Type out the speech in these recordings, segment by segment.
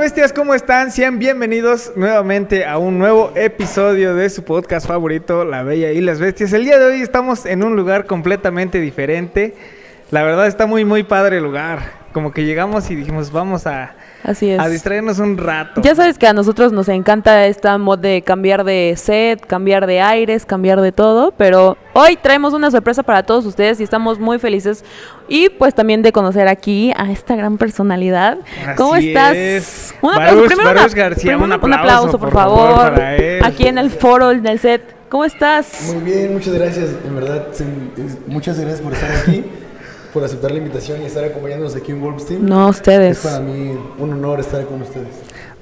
bestias? ¿Cómo están? Sean bienvenidos nuevamente a un nuevo episodio de su podcast favorito, La Bella y las Bestias. El día de hoy estamos en un lugar completamente diferente. La verdad está muy, muy padre el lugar. Como que llegamos y dijimos, vamos a, Así es. a distraernos un rato. Ya sabes que a nosotros nos encanta esta mod de cambiar de set, cambiar de aires, cambiar de todo, pero hoy traemos una sorpresa para todos ustedes y estamos muy felices y pues también de conocer aquí a esta gran personalidad. ¿Cómo Así estás? es. Un Baruch- aplauso, primero Baruch una- García, primero un un aplauso, por por favor, aquí en el foro, en el set. ¿Cómo estás? Muy bien, muchas gracias. En verdad, muchas gracias por estar aquí, por aceptar la invitación y estar acompañándonos aquí en Wolves Team. No, Es ustedes. para mí un honor estar con ustedes.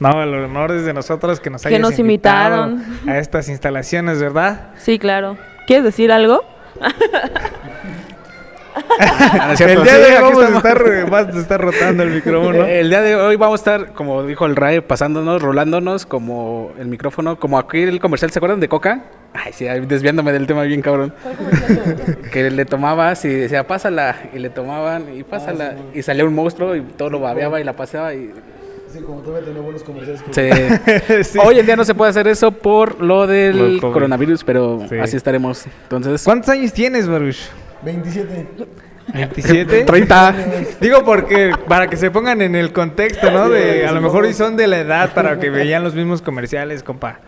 No, el honor es de nosotros que nos Que hayas nos invitado invitaron. a estas instalaciones, ¿verdad? Sí, claro. ¿Quieres decir algo? Es el día de hoy vamos a estar, vas a estar rotando el micrófono. El día de hoy vamos a estar, como dijo el Ray, pasándonos, rolándonos como el micrófono, como aquí el comercial, ¿se acuerdan de Coca? Ay, sí, desviándome del tema bien cabrón. que le tomabas y decía, pásala, y le tomaban, y pásala, y salía un monstruo y todo lo babeaba y la paseaba y... Sí, como todavía tenemos buenos comerciales. Sí. Hoy en día no se puede hacer eso por lo del coronavirus, pero Sí. así estaremos. Entonces, ¿Cuántos años tienes, Baruch? 27. ¿27? 30. Digo porque para que se pongan en el contexto, ¿no? De a lo mejor hoy son de la edad para que vean los mismos comerciales, compa.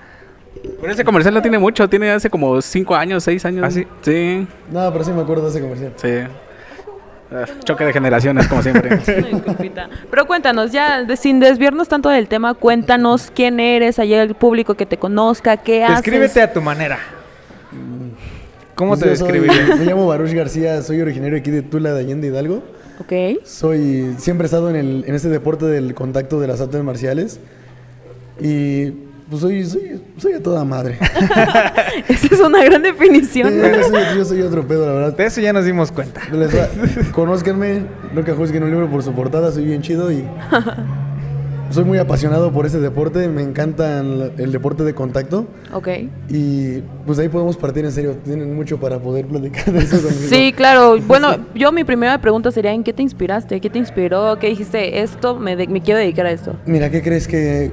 Pero ese comercial no tiene mucho, tiene hace como 5 años, 6 años. ¿Ah, sí? Sí. No, pero sí me acuerdo de ese comercial. Sí. Ah, choque de generaciones, como siempre. Pero cuéntanos, ya de- sin desviarnos tanto del tema, cuéntanos quién eres, allá el público que te conozca, qué haces. Descríbete a tu manera. ¿Cómo Pues te describirías? Me llamo Baruch García, soy originario aquí de Tula de Allende Hidalgo. Ok. Soy, siempre he estado en, el, en este deporte del contacto de las artes marciales. Y pues soy, soy, soy a toda madre. Esa es una gran Sí, definición. yo, soy, yo soy otro pedo, la verdad. De eso ya nos dimos cuenta. Les va- Conózcanme, nunca juzguen un libro por su portada, soy bien chido y soy muy apasionado por ese deporte, me encanta el, el deporte de contacto Ok. y pues ahí podemos partir en serio, tienen mucho para poder platicar de eso conmigo. Sí, claro. Bueno, yo mi primera pregunta sería, ¿en qué te inspiraste? ¿Qué te inspiró? ¿Qué dijiste? Esto, me, de- me quiero dedicar a esto. Mira, ¿qué crees que...?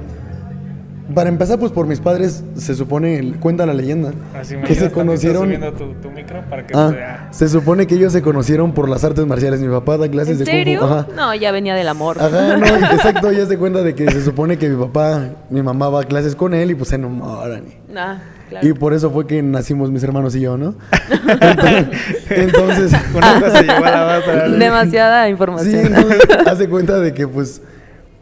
Para empezar, pues por mis padres se supone, cuenta la leyenda, Así que se conocieron... subiendo tu, tu micro para que Ah, se vea. se supone que ellos se conocieron por las artes marciales. Mi papá da clases ¿En de kung fu. serio? Ajá. No, ya venía del amor. Ajá, no, exacto, ya se cuenta de que se supone que mi papá, mi mamá va a clases con él y pues se enamoran. y- Ah, claro. Y por eso fue que nacimos mis hermanos y yo, ¿no? Entonces, Una cosa llevó a la otra. Demasiada sí, información. entonces, hace cuenta de que, pues,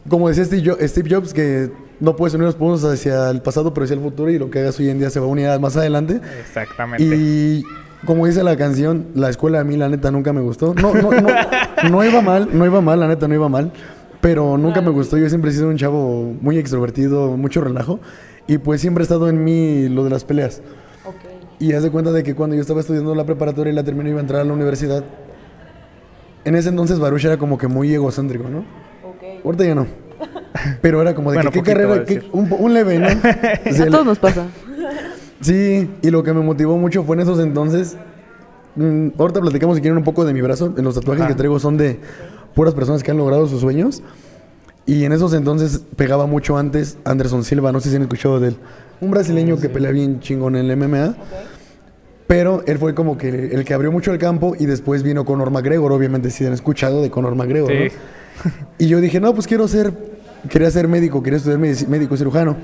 como decía Steve Jobs, que no puedes unir los puntos hacia el pasado, pero hacia el futuro, y lo que hagas hoy en día se va a unir más adelante. Exactamente. Y como dice la canción, la escuela a mí, la neta, nunca me gustó. No, no, no, no iba mal, no iba mal, la neta, no iba mal. Pero nunca me gustó. Yo siempre he sido un chavo muy extrovertido, mucho relajo. Y pues siempre he estado en mí lo de las peleas. Y haz de cuenta de que cuando yo estaba estudiando la preparatoria y la terminé iba a entrar a la universidad, en ese entonces Baruch era como que muy egocéntrico, ¿no? Ahorita ya no. Pero era como de Bueno, que qué carrera, un, un leve, ¿no? Sí, A todos nos pasa. Sí, y lo que me motivó mucho fue en esos entonces. mm, ahorita platicamos si quieren un poco de mi brazo. En los tatuajes Ajá. que traigo son de puras personas que han logrado sus sueños. Y en esos entonces pegaba mucho antes Anderson Silva, no sé si han escuchado de él. Un brasileño que pelea bien chingón en el MMA. Pero él fue como que el que abrió mucho el campo y después vino Conor McGregor. Obviamente si han escuchado de Conor McGregor, Sí. ¿no? Y yo dije, no, pues quiero ser, quería ser médico, quería estudiar médico cirujano.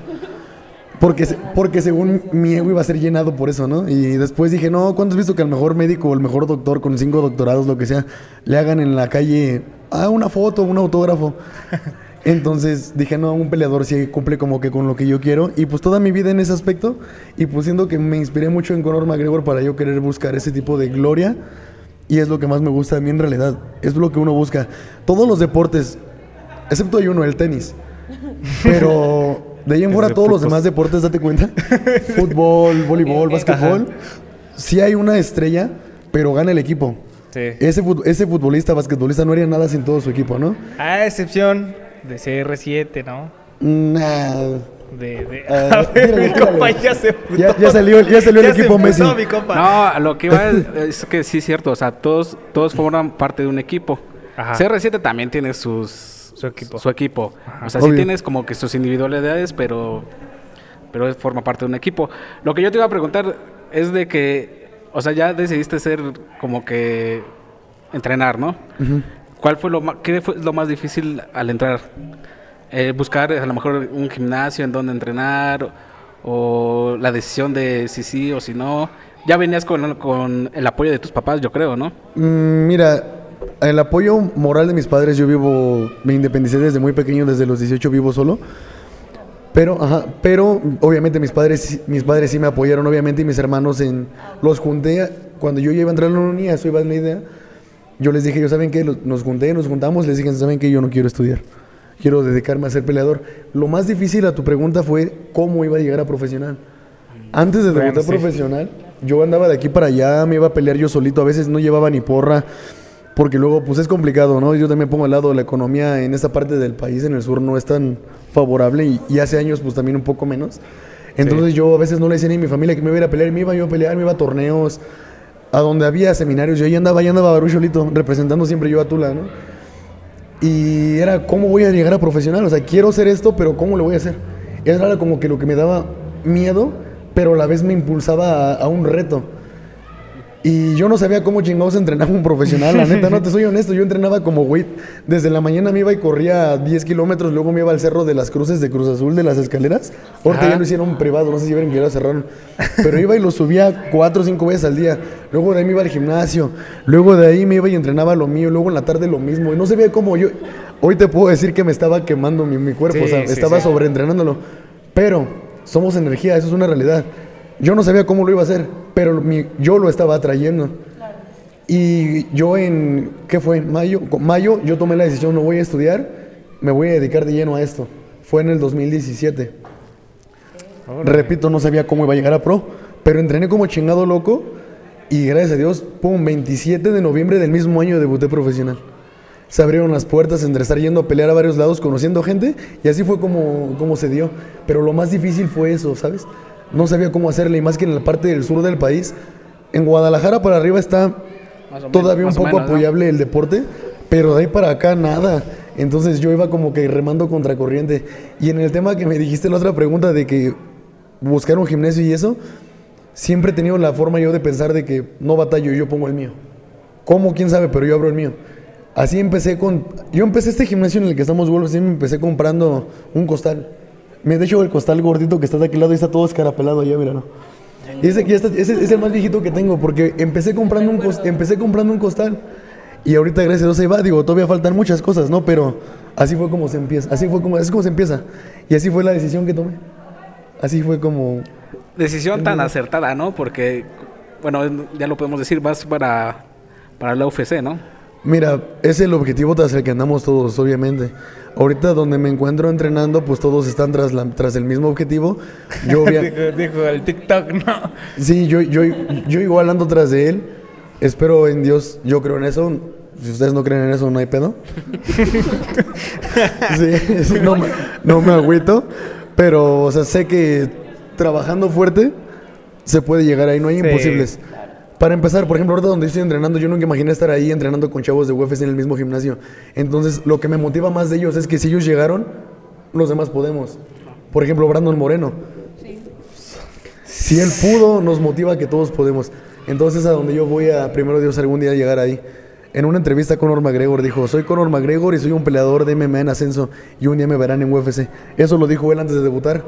Porque, porque según mi ego iba a ser llenado por eso, ¿no? Y después dije, no, ¿cuándo has visto que al mejor médico o el mejor doctor con cinco doctorados, lo que sea, le hagan en la calle ah, una foto, un autógrafo? Entonces dije, no, un peleador sí cumple como que con lo que yo quiero. Y pues toda mi vida en ese aspecto. Y pues siento que me inspiré mucho en Conor McGregor para yo querer buscar ese tipo de gloria. Y es lo que más me gusta a mí en realidad. Es lo que uno busca. Todos los deportes, excepto hay uno, el tenis. Pero de ahí en fuera todos los demás deportes, date cuenta. Fútbol, voleibol, básquetbol. Sí hay una estrella, pero gana el equipo. Sí. Ese, fut- ese futbolista, basquetbolista no haría nada sin todo su equipo, ¿no? A excepción de CR7, ¿no? Nah. De, de... Ah, A ver, mírale, mi compa mírale. ya se. Ya- ya salió- ya salió el se equipo Messi. mi compa. No, lo que iba es, es que sí es cierto, o sea, todos, todos forman parte de un equipo. Ajá. CR7 también tiene sus, Su equipo. su equipo. O sea, sí Obvio. tienes como que sus individualidades, pero, pero forma parte de un equipo. Lo que yo te iba a preguntar es de que, o sea, ya decidiste ser como que entrenar, ¿no? ¿Cuál fue lo más, qué fue lo más difícil al entrar? Eh, buscar a lo mejor un gimnasio en donde entrenar o la decisión de si sí o si no. Ya venías con, con el apoyo de tus papás, yo creo, ¿no? Mm, mira, el apoyo moral de mis padres, yo vivo, me independicé desde muy pequeño, desde los 18 vivo solo. Pero, ajá, pero obviamente mis padres, mis padres sí me apoyaron, obviamente, y mis hermanos en, los junté, cuando yo iba a entrar a la unidad, eso iba en la idea, yo les dije, yo saben que nos junté, nos juntamos, les dije, saben que yo no quiero estudiar, quiero dedicarme a ser peleador. Lo más difícil a tu pregunta fue cómo iba a llegar a profesional. Antes de debutar profesional, yo andaba de aquí para allá, me iba a pelear yo solito, a veces no llevaba ni porra, porque luego pues es complicado, ¿no? Yo también pongo al lado la economía en esta parte del país, en el sur, no es tan favorable y, y hace años pues también un poco menos. Entonces yo a veces no le decía ni a mi familia que me iba a ir a pelear, me iba yo a pelear, me iba a torneos, a donde había seminarios, yo ahí andaba, ahí andaba Baruch solito, representando siempre yo a Tula, ¿no? Y era, ¿cómo voy a llegar a profesional? O sea, quiero hacer esto, pero ¿cómo lo voy a hacer? Era como que lo que me daba miedo, pero a la vez me impulsaba a, a un reto. Y yo no sabía cómo chingados entrenaba un profesional, la neta, no te soy honesto, yo entrenaba como güey. Desde la mañana me iba y corría 10 kilómetros, luego me iba al cerro de las cruces de Cruz Azul de las escaleras. Ahorita ya lo hicieron privado, no sé si vieron que ya lo cerraron. Pero iba y lo subía cuatro o cinco veces al día. Luego de ahí me iba al gimnasio. Luego de ahí me iba y entrenaba lo mío. Luego en la tarde lo mismo. Y no sabía cómo yo. Hoy te puedo decir que me estaba quemando mi, mi cuerpo, Sí, o sea, sí, estaba sí. sobreentrenándolo. Pero somos energía, eso es una realidad. Yo no sabía cómo lo iba a hacer, pero mi- yo lo estaba atrayendo. Y yo en, ¿qué fue? Mayo, mayo yo tomé la decisión, no voy a estudiar, me voy a dedicar de lleno a esto. Fue en el 2017. Repito, no sabía cómo iba a llegar a pro, pero entrené como chingado loco y gracias a Dios, pum, 27 de noviembre del mismo año debuté profesional. Se abrieron las puertas entre estar yendo a pelear a varios lados, conociendo gente, y así fue como, como se dio. Pero lo más difícil fue eso, ¿sabes? No sabía cómo hacerle, y más que en la parte del sur del país. En Guadalajara para arriba está menos, todavía un poco menos, ¿no? apoyable el deporte, pero de ahí para acá nada. Entonces yo iba como que remando contracorriente. Y en el tema que me dijiste la otra pregunta de que buscar un gimnasio y eso, siempre he tenido la forma yo de pensar de que no batallo, yo pongo el mío. ¿Cómo? ¿Quién sabe? Pero yo abro el mío. Así empecé con... Yo empecé este gimnasio en el que estamos, Wolves, así me empecé comprando un costal. Me de hecho el costal gordito que está de aquel lado y está todo escarapelado allá, míralo. Y ese, ya está- ese es el más viejito que tengo porque empecé comprando un, cos- empecé comprando un costal y ahorita gracias a Dios ahí va, digo, todavía faltan muchas cosas, ¿no? Pero así fue como se empieza, así fue como, así como se empieza. Y así fue la decisión que tomé. Así fue como... Decisión tan acertada, ¿no? Porque, bueno, ya lo podemos decir, vas para, para la UFC, ¿no? Mira, es el objetivo tras el que andamos todos, obviamente. Ahorita donde me encuentro entrenando, pues todos están tras, la, tras el mismo objetivo. Yo, obvia- dijo, dijo el TikTok, no. sí, yo, yo, yo igual ando tras de él. Espero en Dios, yo creo en eso. Si ustedes no creen en eso, no hay pedo. sí, no, me- no me agüito. Pero, o sea, sé que trabajando fuerte se puede llegar ahí, no hay Sí. imposibles. Para empezar, por ejemplo, ahorita donde estoy entrenando, yo nunca imaginé estar ahí entrenando con chavos de UFC en el mismo gimnasio. Entonces, lo que me motiva más de ellos es que si ellos llegaron, los demás podemos. Por ejemplo, Brandon Moreno. Si él pudo, nos motiva que todos podemos. Entonces, a donde yo voy a, primero Dios, algún día llegar ahí. En una entrevista, Conor McGregor dijo, soy Conor McGregor y soy un peleador de MMA en ascenso y un día me verán en UFC. Eso lo dijo él antes de debutar.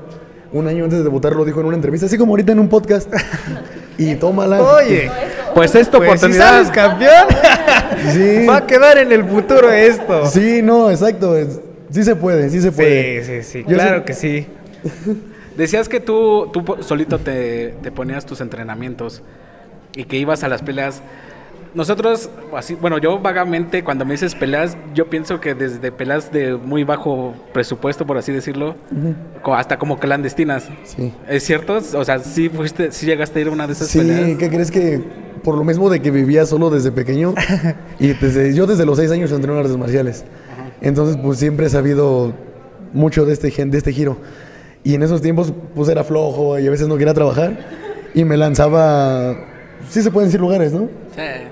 Un año antes de debutar lo dijo en una entrevista, así como ahorita en un podcast. y tómala. Oye, Pues esta pues si oportunidad. sales campeón, Sí. va a quedar en el futuro esto. Sí, no, exacto. Sí se puede, sí se puede. sí, sí, sí, Yo claro sé- que sí. Decías que tú, tú solito te, te ponías tus entrenamientos y que ibas a las peleas. Nosotros, así, bueno, yo vagamente cuando me dices peleas, yo pienso que desde peleas de muy bajo presupuesto, por así decirlo, hasta como clandestinas. Sí. ¿Es cierto? O sea, sí fuiste, sí llegaste a ir a una de esas Sí, peleas. ¿qué crees que por lo mismo de que vivía solo desde pequeño y desde, yo desde los seis años entreno artes marciales. Entonces, pues siempre he sabido mucho de este, gen- de este giro. Y en esos tiempos, pues era flojo y a veces no quería trabajar y me lanzaba, sí se pueden decir lugares, ¿no?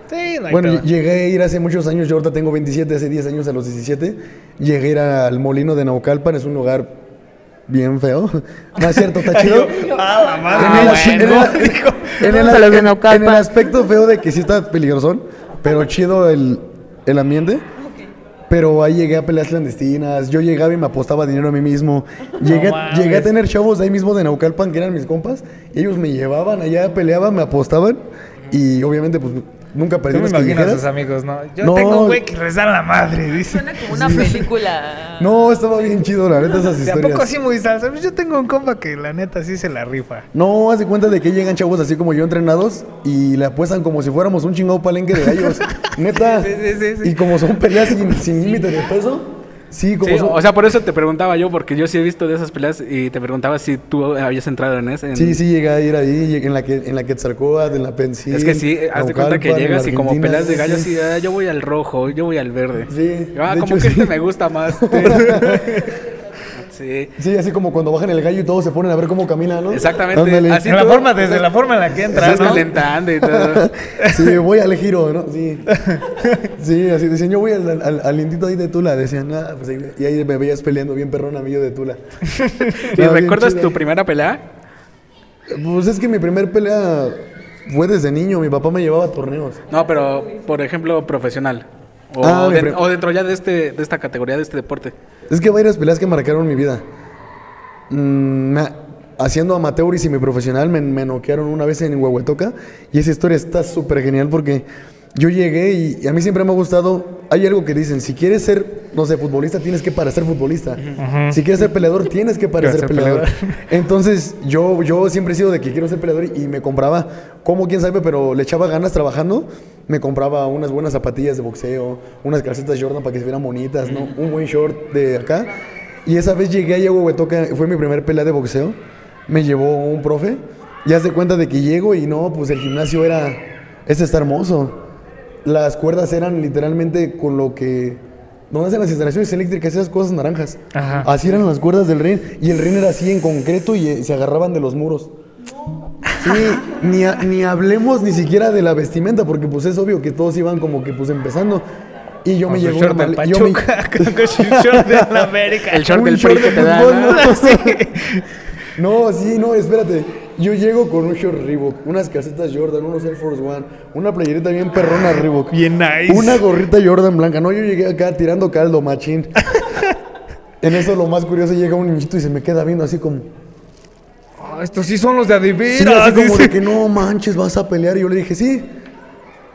Sí, no hay Bueno, pedo. llegué a ir hace muchos años, yo ahorita tengo 27, hace 10 años a los 17, llegué a ir al molino de Naucalpan, es un lugar bien feo. No es cierto, está chido. Ah, la madre. en, el, Ah, aspecto feo de que sí está peligrosón, pero chido el, el ambiente. Pero ahí llegué a peleas clandestinas, yo llegaba y me apostaba dinero a mí mismo. Llegué, mames. llegué a tener chavos de ahí mismo de Naucalpan que eran mis compas, y ellos me llevaban allá, peleaban, me apostaban, y obviamente pues nunca Tú perdí me a sus amigos, ¿no? Yo No. tengo un güey que da la madre, dice. Suena como una película. No, estaba bien chido, la neta, esas ¿De a historias. poco así muy salsa? Yo tengo un compa que la neta sí se la rifa. No, haz de cuenta de que llegan chavos así como yo entrenados y le apuestan como si fuéramos un chingado palenque de gallos. Neta. Sí, sí, sí, sí. Y como son peleas sin, sin límite de peso, sí, como Sí, son. o sea, por eso te preguntaba yo, porque yo sí he visto de esas peleas y te preguntaba si tú habías entrado en ese. en- sí, sí, llegué a ir ahí, en la que en la Quetzalcóatl, en la Pensil. Es que sí, haz de cuenta que llegas y como peleas de gallos, sí. y ah, yo voy al rojo, yo voy al verde. Sí, Ah, como hecho, que sí. este me gusta más. sí. Sí, así como cuando bajan el gallo y todos se ponen a ver cómo camina, ¿no? Exactamente, Ándale. así la forma, desde la forma en la que entras, Estás ¿no? calentando y todo. Sí, voy al giro, ¿no? Sí. Sí, así decían, yo voy al, al, al lindito ahí de Tula. Decían, ah, pues ahí, y ahí me veías peleando bien perrón amigo de Tula. ¿Y No, recuerdas tu primera pelea? Pues es que mi primer pelea fue desde niño. Mi papá me llevaba a torneos. No, pero por ejemplo, profesional. O, Ah, de- o dentro ya de este de esta categoría, de este deporte. Es que hay varias peleas que marcaron mi vida. Mm, me- haciendo amateur y semiprofesional me, me noquearon una vez en Huehuetoca. Y esa historia está súper genial porque yo llegué y, y a mí siempre me ha gustado. Hay algo que dicen: si quieres ser, no sé, futbolista, tienes que para ser futbolista. Si quieres ser peleador, tienes que ser ser peleador. peleador. Entonces, yo, yo siempre he sido de que quiero ser peleador y, y me compraba, como quién sabe, pero le echaba ganas trabajando. Me compraba unas buenas zapatillas de boxeo, unas calcetas Jordan para que se vieran bonitas, ¿no? Un buen short de acá. Y esa vez llegué a Huehuetoca, fue mi primer pelea de boxeo. Me llevó un profe. Y haz de cuenta de que llego y no, pues el gimnasio era. Este está hermoso. Las cuerdas eran literalmente con lo que. Donde hacen las instalaciones eléctricas, esas cosas naranjas. Ajá. Así eran las cuerdas del ring. Y el ring era así en concreto y eh, se agarraban de los muros. Sí, ni, ni hablemos ni siquiera de la vestimenta, porque pues es obvio que todos iban como que pues empezando. Y yo Con me su llegó short una del mal- yo me- short de la América. El short Un del short PRI que de te da. fútbol, ¿no? ¿no? No, sí, no, espérate. Yo llego con un short Reebok, unas calcetas Jordan, unos Air Force One, una playerita bien perrona Reebok. Bien nice. Una gorrita Jordan blanca. No, yo llegué acá tirando caldo, machín. en eso lo más curioso llega un niñito y se me queda viendo así como... Ah, estos sí son los de Adivira. Sí, así como dice. de que no manches, vas a pelear. Y yo le dije, sí.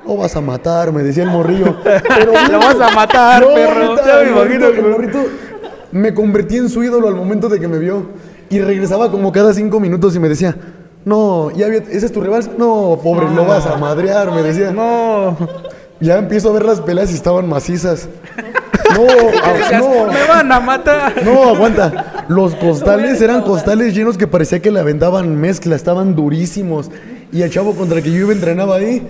O vas a matar, me decía el morrillo. Pero, Lo vas a matar, No, perro. Ya me imagino, morrito- morrito me convertí en su ídolo al momento de que me vio. Y regresaba como cada cinco minutos y me decía, no, ya había- ¿ese es tu rival? No, pobre, lo vas a madrear, me decía. No. Ya empiezo a ver las peleas y estaban macizas. No, ah, no. Me van a matar. No, aguanta. Los costales eran costales llenos que parecía que le aventaban mezcla, estaban durísimos. Y el chavo contra el que yo iba entrenaba ahí.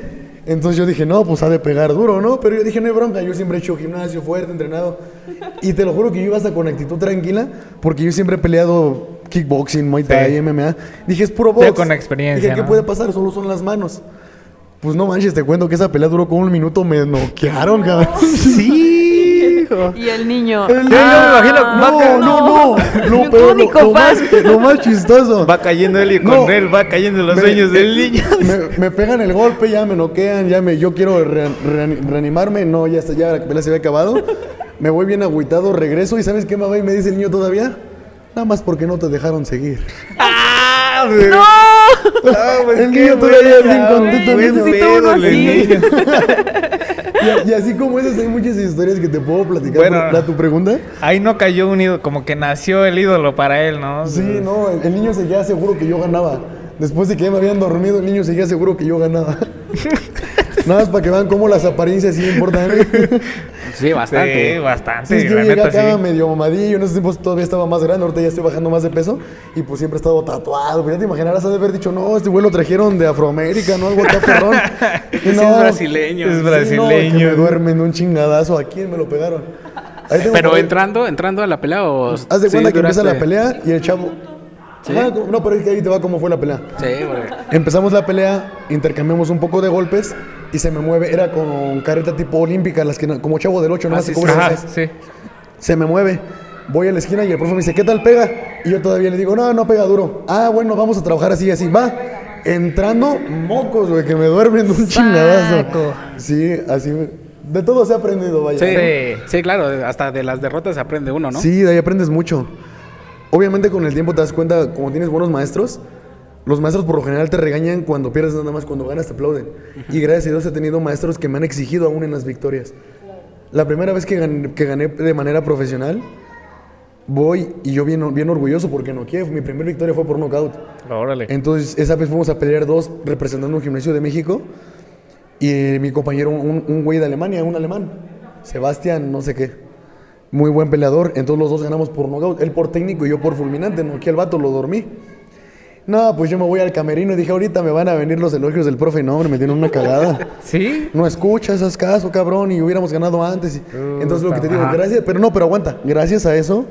Entonces yo dije, no, pues ha de pegar duro, ¿no? Pero yo dije, no hay bronca, yo siempre he hecho gimnasio fuerte, entrenado. Y te lo juro que yo iba hasta con actitud tranquila, porque yo siempre he peleado kickboxing, muay thai, Sí. MMA. Dije, es puro box. Sí, con experiencia, Dije, ¿qué ¿no? puede pasar? Solo son las manos. Pues no manches, te cuento que esa pelea duró como un minuto, me noquearon, cabrón. Sí, hijo. Y el niño. El niño, me imagino, va no, ca- no, no. Lo, pero lo- más, lo más chistoso. Va cayendo él y No. con él va cayendo los Me- sueños del niño. Me, me pegan el golpe, ya me noquean, ya me, yo quiero re- re- reanimarme, no, ya está, ya la pelea se había acabado. Me voy bien agüitado, regreso y ¿sabes qué mamá? Y me dice el niño todavía, nada más porque no te dejaron seguir. ¡Ah! güey! ¡No! Ah, pues El niño todavía bien contento, buen Necesito uno pedo, el así. niño. Y, y así como esas hay muchas historias que te puedo platicar. Bueno. ¿A tu pregunta? Ahí no cayó un ídolo, como que nació el ídolo para él, ¿no? Sí, no, el, el niño seguía seguro que yo ganaba. Después de que ya me habían dormido, el niño seguía seguro que yo ganaba. Nada más para que vean cómo las apariencias sí importan. ¿eh? Sí, bastante. Sí, bastante. Sí, es que la yo llegué neta, acá sí. medio mamadillo, en esos tiempos todavía estaba más grande, ahorita ya estoy bajando más de peso y pues siempre he estado tatuado. Pues ya te imaginarás de haber dicho, no, este güey lo trajeron de Afroamérica, ¿no? Algo acá es brasileño. Es sí, no, brasileño. que me duermen de un chingadazo. ¿A quién me lo pegaron? Ahí tengo Pero entrando, entrando a la pelea o. Haz de sí cuenta que empieza la pelea y el chavo... ¿Sí? Ajá, no, pero es que ahí te va cómo fue la pelea. Sí, güey. Empezamos la pelea, intercambiamos un poco de golpes y se me mueve. Era con careta tipo olímpica, las que no- como chavo del 8, no Ah, sí, se Ajá, sí. Se me mueve. Voy a la esquina y el profe me dice, ¿qué tal pega? Y yo todavía le digo, no, no pega duro. Ah, bueno, vamos a trabajar así, así. Va. Entrando, mocos, güey, que me duermen de un chingadazo. Sí, así. De todo se ha aprendido, vaya. Sí, Sí. sí, claro, hasta de las derrotas se aprende uno, ¿no? Sí, de ahí aprendes mucho. Obviamente con el tiempo te das cuenta, como tienes buenos maestros, los maestros por lo general te regañan cuando pierdes nada más, cuando ganas te aplauden. Y gracias a Dios he tenido maestros que me han exigido aún en las victorias. La primera vez que gané, que gané de manera profesional, voy y yo bien, bien orgulloso porque no Kiev, mi primera victoria fue por knockout. Órale. Entonces, esa vez fuimos a pelear dos representando un gimnasio de México. Y eh, mi compañero, un, un güey de Alemania, un alemán, Sebastián, no sé qué. Muy buen peleador. Entonces, los dos ganamos por nocaut. Él por técnico y yo por fulminante. No, aquí al vato lo dormí. No, pues yo me voy al camerino y dije, ahorita me van a venir los elogios del profe. No, hombre, me dieron una cagada. ¿Sí? No escuchas, haz caso, cabrón, y hubiéramos ganado antes. y- Entonces, lo que te digo, Ajá. gracias, pero no, pero aguanta. Gracias a eso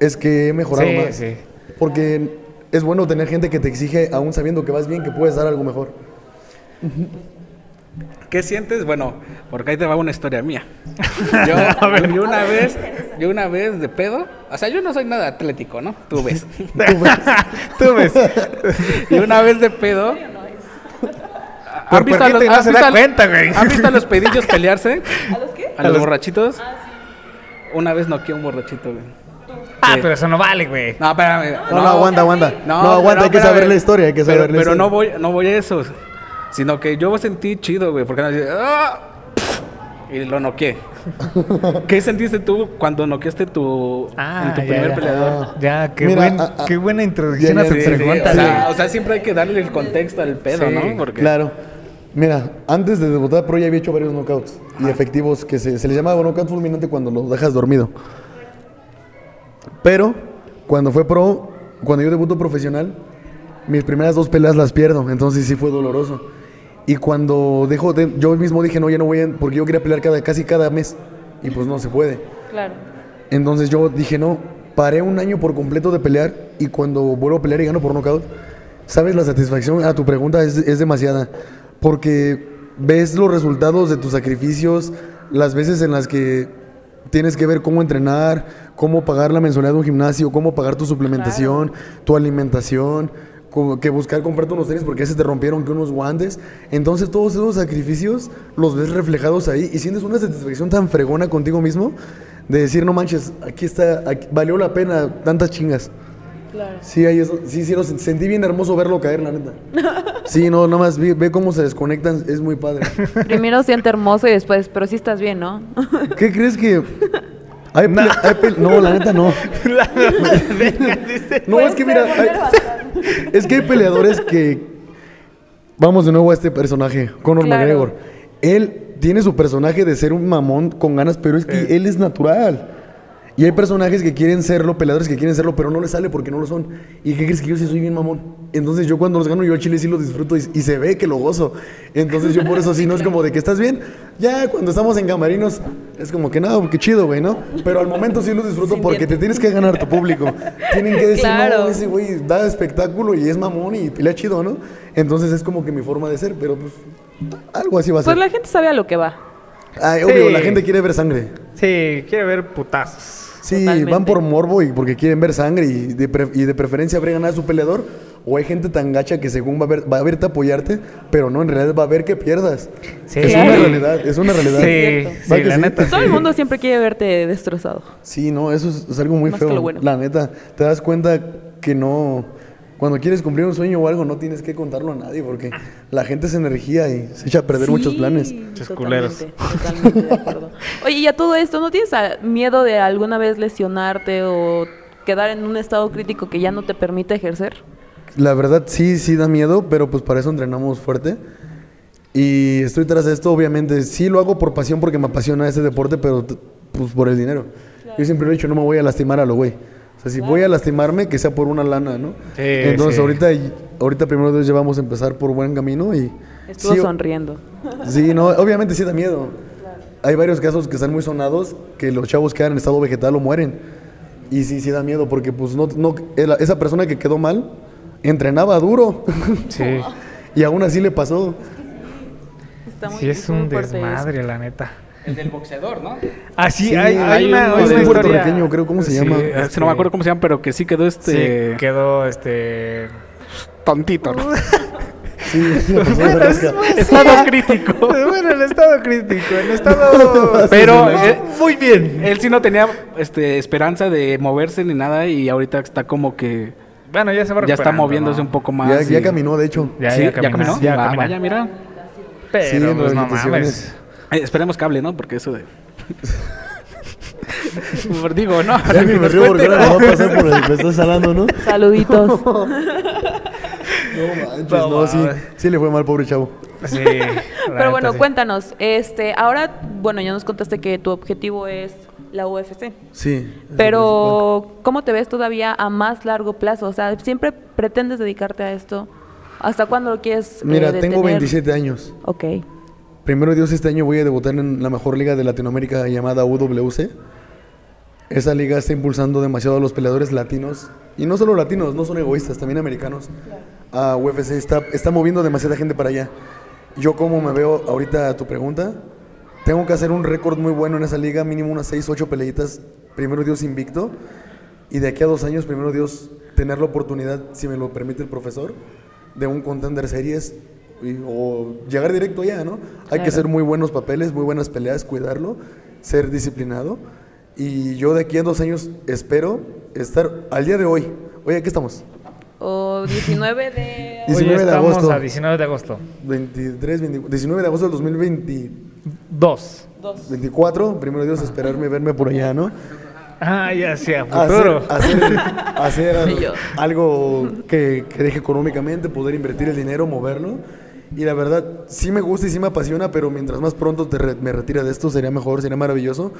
es que he mejorado Sí, más. sí. Porque es bueno tener gente que te exige, aún sabiendo que vas bien, que puedes dar algo mejor. ¿Qué sientes? Bueno, porque ahí te va una historia mía. Yo, yo una vez, yo una vez de pedo, o sea, yo no soy nada atlético, ¿no? Tú ves. Tú ves. Y una vez de pedo. ¿Han visto a y no han se visto da a- cuenta, güey. ¿Han visto a los pedillos pelearse? ¿A los qué? ¿A A los los- borrachitos? Una vez noqueé a un borrachito, güey. Ah, Sí. pero eso no vale, güey. No, espérame. No, no, aguanta, aguanta. No, aguanta, hay que saber la historia, hay que Pero- saber la Pero, no historia. voy, no voy a eso. Sino que yo sentí chido, güey. Porque nadie- ¡Ah! y lo noqué. ¿Qué sentiste tú cuando noqueaste tu, Ah, en tu ya, primer ya. peleador? Ya, qué, Mira, buen- ah, ah, qué buena introducción ya, a tu ya, sí, Sí, pregunta. o, sea, o sea, siempre hay que darle el contexto al pedo, Sí, ¿no? Porque Claro. Mira, antes de debutar pro ya había hecho varios knockouts y efectivos que se, se les llamaba knockout fulminante cuando los dejas dormido. Pero cuando fue pro, cuando yo debuto profesional, mis primeras dos peleas las pierdo, entonces sí fue doloroso. Y cuando dejo de, yo mismo dije, no, ya no voy a, porque yo quería pelear cada, casi cada mes y pues no se puede. Claro. Entonces yo dije, no, paré un año por completo de pelear y cuando vuelvo a pelear y gano por knockout, sabes, la satisfacción a tu pregunta es, es demasiada. Porque ves los resultados de tus sacrificios, las veces en las que tienes que ver cómo entrenar, cómo pagar la mensualidad de un gimnasio, cómo pagar tu suplementación, tu alimentación, que buscar comprarte unos tenis porque ya se te rompieron que unos guantes. Entonces todos esos sacrificios los ves reflejados ahí y sientes una satisfacción tan fregona contigo mismo de decir, no manches, aquí está, aquí- valió la pena tantas chingas. Claro. Sí, ahí eso, sí, sí, lo sen- sentí bien hermoso verlo caer, la neta. Sí, no, nada más ve, ve cómo se desconectan, es muy padre. Primero siente hermoso y después, pero sí estás bien, ¿no? ¿Qué crees que.? Hay no, la neta no. No, es que mira, hay- es que hay peleadores que. Vamos de nuevo a este personaje, Conor Claro. McGregor. Él tiene su personaje de ser un mamón con ganas, pero es que él es natural. Y hay personajes que quieren serlo, peleadores que quieren serlo, pero no les sale porque no lo son. ¿Y qué crees que yo sí soy bien mamón? Entonces yo cuando los gano, yo al chile sí los disfruto y, y se ve que lo gozo. Entonces yo por eso sí no es como de que estás bien. Ya cuando estamos en camarinos es como que no, qué chido, güey, ¿no? Pero al momento sí lo disfruto porque te tienes que ganar tu público. Tienen que decir, Claro. no, ese güey da espectáculo y es mamón y pelea chido, ¿no? Entonces es como que mi forma de ser, pero pues algo así va a ser. Pues la gente sabe a lo que va. Ay, obvio, Sí. la gente quiere ver sangre. Sí, quiere ver putazos. Sí, Totalmente. van por morbo y porque quieren ver sangre y de, pre- y de preferencia ganar a su peleador. O hay gente tan gacha que según va a, ver, va a verte apoyarte, pero no, en realidad va a ver que pierdas. Sí. Es una realidad, es una realidad. Sí, sí, que la sí. neta. Todo el mundo siempre quiere verte destrozado. Sí, no, eso es, es algo muy Más que feo. lo bueno. La neta, te das cuenta que no. Cuando quieres cumplir un sueño o algo, no tienes que contarlo a nadie porque la gente es energía y se echa a perder muchos planes. Muchos totalmente, Totalmente de acuerdo. Oye, y a todo esto, ¿no tienes miedo de alguna vez lesionarte o quedar en un estado crítico que ya no te permite ejercer? La verdad sí, sí da miedo, pero pues para eso entrenamos fuerte. Y estoy tras de esto, obviamente, sí lo hago por pasión porque me apasiona ese deporte, pero pues por el dinero. Yo siempre lo he dicho, no me voy a lastimar a lo güey. O sea, si voy a lastimarme, que sea por una lana, ¿no? Sí, Entonces sí. ahorita, ahorita primero Dios ya vamos a empezar por buen camino y... Estuvo sí, sonriendo. Sí, no, obviamente sí da miedo. Hay varios casos que están muy sonados, que los chavos quedan en estado vegetal o mueren. Y sí, sí da miedo, porque pues no, no, esa persona que quedó mal entrenaba duro. Sí. y aún así le pasó. Está muy Sí, es un eso. desmadre, la neta. El del boxeador, ¿no? Ah, sí, Sí, hay, hay hay una, hay historia. puertorriqueño, creo, ¿cómo se llama? Este, no me acuerdo cómo se llama, pero que sí quedó este Sí, quedó este. tontito, ¿no? Sí, sí, Bueno, Estado crítico. Bueno, el estado crítico, el estado. Pero, eh, muy bien. Él sí no tenía este, esperanza de moverse ni nada y ahorita está como que Bueno, ya se va ya está moviéndose ¿no? un poco más. Ya, caminó, de hecho. Ya, ¿Sí? ya ¿Ya, camina, caminó? ya Va- camina. vaya, mira. Pero, pues no mames. Eh, esperemos que hable, ¿no? Porque eso de... Digo, no. Ya ni me río porque ahora me va a pasar por el que me estás hablando, ¿no? Saluditos. No manches, No, no, sí, sí le fue mal, pobre chavo. Sí. Pero bueno, sí. cuéntanos, este, ahora, bueno, ya nos contaste que tu objetivo es la UFC. Sí. Pero, ¿cómo te ves todavía a más largo plazo? O sea, ¿siempre pretendes dedicarte a esto? ¿Hasta cuándo lo quieres eh, Mira, tengo detener? 27 años. Ok. Primero Dios, este año voy a debutar en la mejor liga de Latinoamérica llamada UWC. Esa liga está impulsando demasiado a los peleadores latinos. Y no solo latinos, no son egoístas, también americanos. A UFC está, está moviendo demasiada gente para allá. Yo como me veo ahorita a tu pregunta, tengo que hacer un récord muy bueno en esa liga, mínimo unas 6, 8 peleitas. Primero Dios invicto. Y de aquí a dos años, primero Dios, tener la oportunidad, si me lo permite el profesor, de un contender series y- o llegar directo allá, ¿no? Hay que Claro. hacer muy buenos papeles, muy buenas peleas, cuidarlo, ser disciplinado. Y yo de aquí a dos años espero estar al día de hoy. Oye, aquí estamos. O 19 de... Hoy 19 de agosto. a 19 de agosto. 23, 20 19 de agosto del 2024. Dos. Primero Dios, esperarme, verme por allá, ¿no? Ah, ya sea, futuro. Hacer, hacer, hacer algo que, que deje económicamente, poder invertir el dinero, moverlo. Y la verdad, sí me gusta y sí me apasiona, pero mientras más pronto te me retire de esto, sería mejor, sería maravilloso.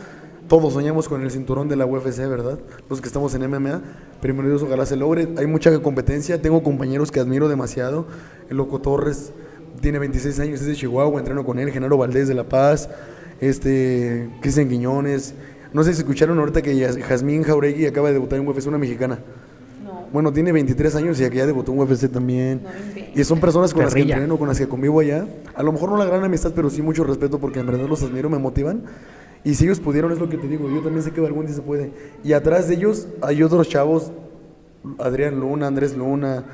Todos soñamos con el cinturón de la UFC, ¿verdad? Los que estamos en MMA. Primero Dios, ojalá se logre. Hay mucha competencia. Tengo compañeros que admiro demasiado. El Loco Torres tiene 26 años, es de Chihuahua, entreno con él. Genaro Valdés de La Paz. Este, Cristian Quiñones. No sé si escucharon ahorita que Jazmín Jauregui acaba de debutar en UFC, una mexicana. Bueno, tiene 23 años y ya debutó en UFC también. y son personas con las que entreno, con las que convivo allá. A lo mejor no la gran amistad, pero sí mucho respeto porque en verdad los admiro, me motivan. Y si ellos pudieron, es lo que te digo, yo también sé que algún día se puede. Y atrás de ellos hay otros chavos, Adrián Luna, Andrés Luna,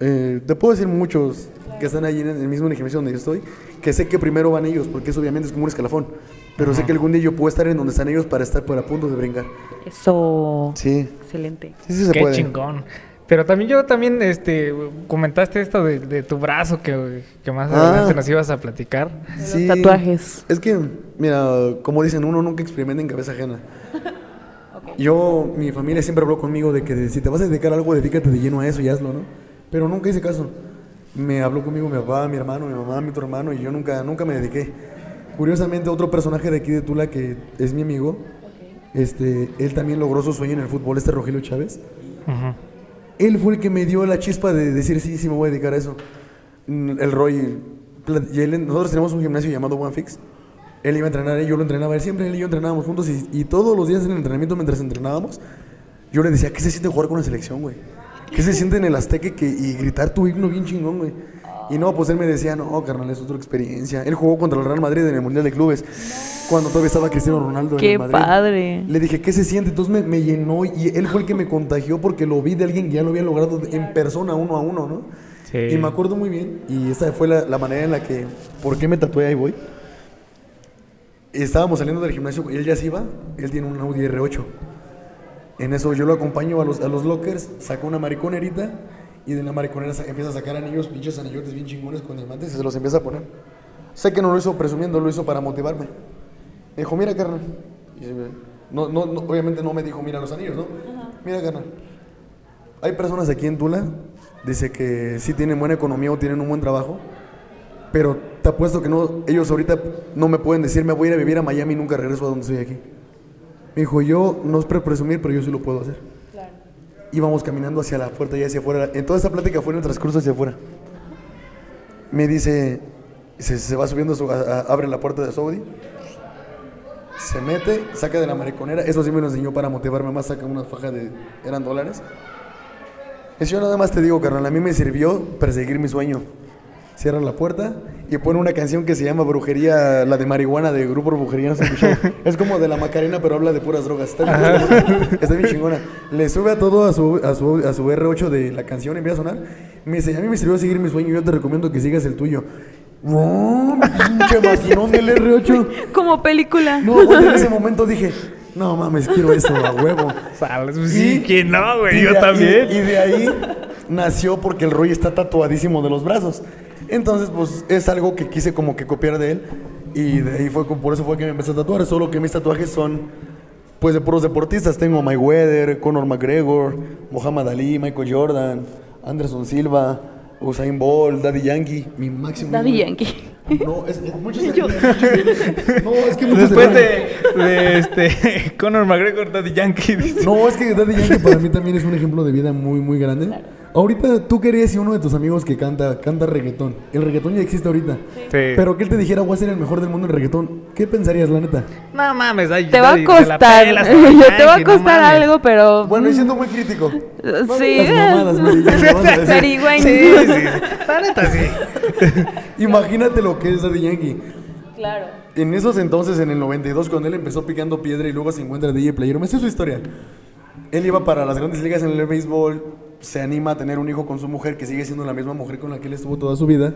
eh, te puedo decir muchos que están allí en el mismo gimnasio donde yo estoy, que sé que primero van ellos, porque eso obviamente es como un escalafón. Pero sé que algún día yo puedo estar en donde están ellos para estar por a punto de brincar. Eso. Sí, Excelente. sí, sí se Qué puede. chingón. Pero también yo también, este, comentaste esto de, de tu brazo que, que más Ah. adelante nos ibas a platicar. Los tatuajes. Es que, mira, como dicen, uno nunca experimenta en cabeza ajena. Yo, mi familia siempre habló conmigo de que si te vas a dedicar a algo, dedícate de lleno a eso y hazlo, ¿no? Pero nunca hice caso. Me habló conmigo mi papá, mi hermano, mi mamá, mi otro hermano y yo nunca, nunca me dediqué. Curiosamente, otro personaje de aquí de Tula que es mi amigo, este, él también logró su sueño en el fútbol, este Rogelio Chávez. Él fue el que me dio la chispa de decir, sí, sí, me voy a dedicar a eso. Mm, El Roy, pla- y él- nosotros tenemos un gimnasio llamado One Fix. Él iba a entrenar, y yo lo entrenaba, él siempre, él y yo entrenábamos juntos, y, y todos los días en el entrenamiento, mientras entrenábamos, yo le decía, ¿qué se siente jugar con la selección, güey? ¿Qué se siente en el Azteca que, y gritar tu himno bien chingón, güey? Y no, pues él me decía, no, carnal, es otra experiencia. Él jugó contra el Real Madrid en el Mundial de Clubes, cuando todavía estaba Cristiano Ronaldo en Qué el Madrid. padre. Le dije, ¿qué se siente? Entonces me, me llenó y él fue el que me contagió porque lo vi de alguien que ya lo había logrado en persona, uno a uno, ¿no? Sí. Y me acuerdo muy bien, y esa fue la, la manera en la que, ¿por qué me tatué ahí voy? Estábamos saliendo del gimnasio y él ya se iba, él tiene un Audi R8. En eso yo lo acompaño a los, a los lockers, saco una mariconerita y de la mariconera empieza a sacar anillos, pinches anillotes bien chingones con diamantes y se los empieza a poner. Sé que no lo hizo presumiendo, lo hizo para motivarme. Me dijo, mira, carnal. No, no, no, obviamente no me dijo, mira los anillos, ¿no? Mira, carnal. Hay personas aquí en Tula, dice que sí tienen buena economía o tienen un buen trabajo, pero te apuesto que no, ellos ahorita no me pueden decir, me voy a ir a vivir a Miami y nunca regreso a donde estoy aquí. Me dijo, yo no es para presumir, pero yo sí lo puedo hacer. Íbamos caminando hacia la puerta y hacia afuera. En toda esa plática fue en el transcurso hacia afuera. Me dice, se, va subiendo, su- abre la puerta de Saudi, se mete, saca de la mariconera. Eso sí me lo enseñó para motivarme más. Saca una faja de. eran dólares. Eso yo nada más te digo, carnal. A mí me sirvió perseguir mi sueño. Cierra la puerta y pone una canción que se llama Brujería, la de marihuana de Grupo Brujería, no sé qué show. Es como de la Macarena, pero habla de puras drogas. Está bien, está bien chingona. Le sube a todo a su, a, su, a su R8 de la canción, empieza a sonar. Me dice, a mí me sirvió seguir mi sueño, yo te recomiendo que sigas el tuyo. ¡Oh, pinche maquinón del R8! Como película. No, en ese momento dije, no mames, quiero eso a huevo. Sales, pues sí, ¿quién no, güey? Yo también. Y, y de ahí nació porque el Roy está tatuadísimo de los brazos. Entonces, pues es algo que quise como que copiar de él. Y de ahí fue, por eso fue que me empecé a tatuar. Solo que mis tatuajes son, pues, de puros deportistas. Tengo a Mayweather, Conor McGregor, Muhammad Ali, Michael Jordan, Anderson Silva, Usain Bolt, Daddy Yankee. Mi máximo. Daddy. Yankee. No, es, es muchos muchos- No, es que muchos Después de, de este Conor McGregor, Daddy Yankee. dice. No, es que Daddy Yankee para mí también es un ejemplo de vida muy, muy grande. Ahorita tú querías y uno de tus amigos que canta, canta reggaetón. El reggaetón ya existe ahorita. Sí. Pero que él te dijera, voy a ser el mejor del mundo en reggaetón. ¿Qué pensarías, la neta? No mames, ay, Te va a costar. pelas, Yo Daddy te va a no costar algo, pero. Bueno, y mm, siendo muy crítico. Sí. Las mamadas. Sí, sí, sí. La neta, sí. Imagínate lo que es Daddy Yankee. Claro. En esos entonces, en el 92, cuando él empezó picando piedra y luego se encuentra DJ Playero, me sé su historia. Él iba para las grandes ligas en el béisbol, se anima a tener un hijo con su mujer, que sigue siendo la misma mujer con la que él estuvo toda su vida.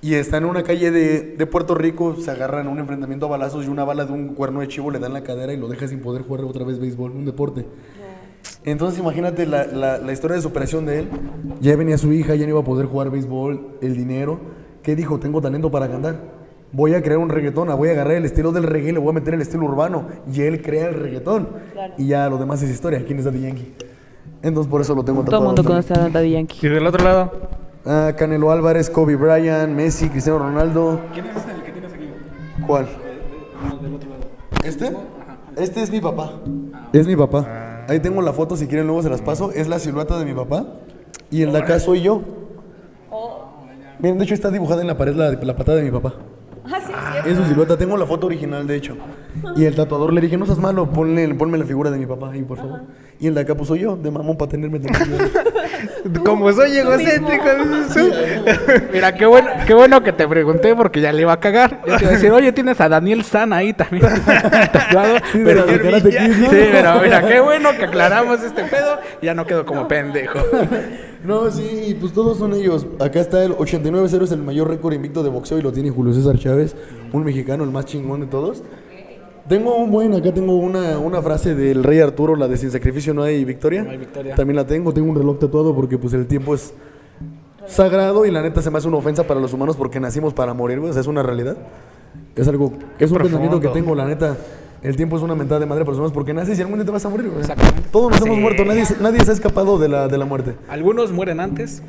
Y está en una calle de, de Puerto Rico, se agarran en un enfrentamiento a balazos y una bala de un cuerno de chivo le da en la cadera y lo deja sin poder jugar otra vez béisbol, un deporte. Entonces imagínate la, la- la historia de superación de él. Ya venía su hija, ya no iba a poder jugar béisbol, el dinero. ¿Qué dijo? Tengo talento para cantar. Voy a crear un reggaetón, voy a agarrar el estilo del reggae le voy a meter el estilo urbano. Y él crea el reggaetón. Y ya lo demás es historia. ¿Quién es Daddy Yankee? Entonces por eso lo tengo Todo el tatuado. mundo conoce a Daddy Yankee. Y del otro lado. Ah, Canelo Álvarez, Kobe Bryant, Messi, Cristiano Ronaldo. ¿Quién es este el que tienes aquí? ¿Cuál? ¿Este? Este es mi papá. Es mi papá. Ahí tengo la foto, si quieren luego se las paso. Es la silueta de mi papá. Y el de acá soy yo. Miren, de hecho está dibujada en la pared la, la patada de mi papá. Es su silueta, tengo la foto original de hecho. Y el tatuador le dije, no seas malo, ponle, ponme la figura de mi papá ahí, por favor. Y el de acá puso yo, de mamón para tenerme. Como soy egocéntrico, dices tú. Mira, qué bueno, qué bueno que te pregunté porque ya le iba a cagar. Yo te iba a decir, oye, tienes a Daniel San ahí también tatuado. Sí, de pero, la de Karate Kid, ¿no? sí, pero mira, qué bueno que aclaramos este pedo. Ya no quedo como pendejo. No, sí, pues todos son ellos. Acá está el 89-0, es el mayor récord invicto de boxeo y lo tiene Julio César Chávez, un mexicano, el más chingón de todos. Tengo un buen, acá tengo una, una frase del rey Arturo, la de sin sacrificio no hay victoria. No hay victoria. También la tengo, tengo un reloj tatuado porque pues el tiempo es sagrado y la neta se me hace una ofensa para los humanos porque nacimos para morir, güey, o sea, es una realidad. Es algo, es un Profundo. pensamiento que tengo, la neta. El tiempo es una mentada de madre para los humanos porque naces y algún día te vas a morir, güey. Exactamente. Todos nos hemos Sí. muerto, nadie, nadie se ha escapado de la, de la muerte. Algunos mueren antes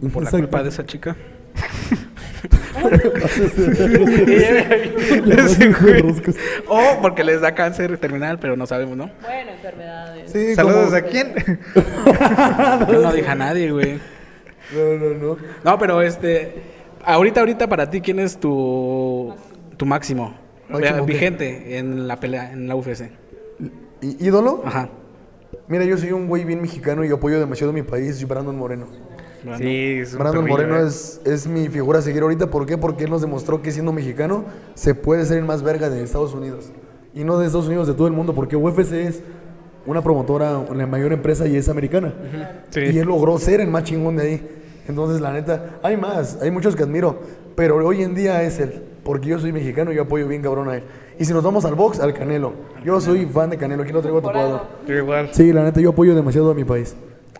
por la Exacto. culpa de esa chica. O porque les da cáncer terminal, pero no sabemos, ¿no? Bueno, enfermedades. Sí, Saludos como- a quién. Yo no dije a nadie, güey. No, no, no. No, pero este. Ahorita, ahorita para ti, ¿quién es tu, tu máximo? Vigente en la pelea, en la UFC. ¿Y- ¿Ídolo? Ajá. Mira, yo soy un güey bien mexicano y apoyo demasiado a mi país. Soy Brandon Moreno. Bueno. Sí, es un Brandon perrillo, Moreno eh. es, es mi figura a seguir ahorita. ¿Por qué? Porque él nos demostró que siendo mexicano se puede ser el más verga de Estados Unidos. Y no de Estados Unidos, de todo el mundo. Porque UFC es una promotora, la mayor empresa y es americana. Sí. Y él logró ser el más chingón de ahí. Entonces, la neta, hay más, hay muchos que admiro. Pero hoy en día es él. Porque yo soy mexicano y yo apoyo bien cabrón a él. Y si nos vamos al box, al Canelo. Yo soy fan de Canelo, aquí lo traigo tatuado. Yo igual. Sí, la neta, yo apoyo demasiado a mi país.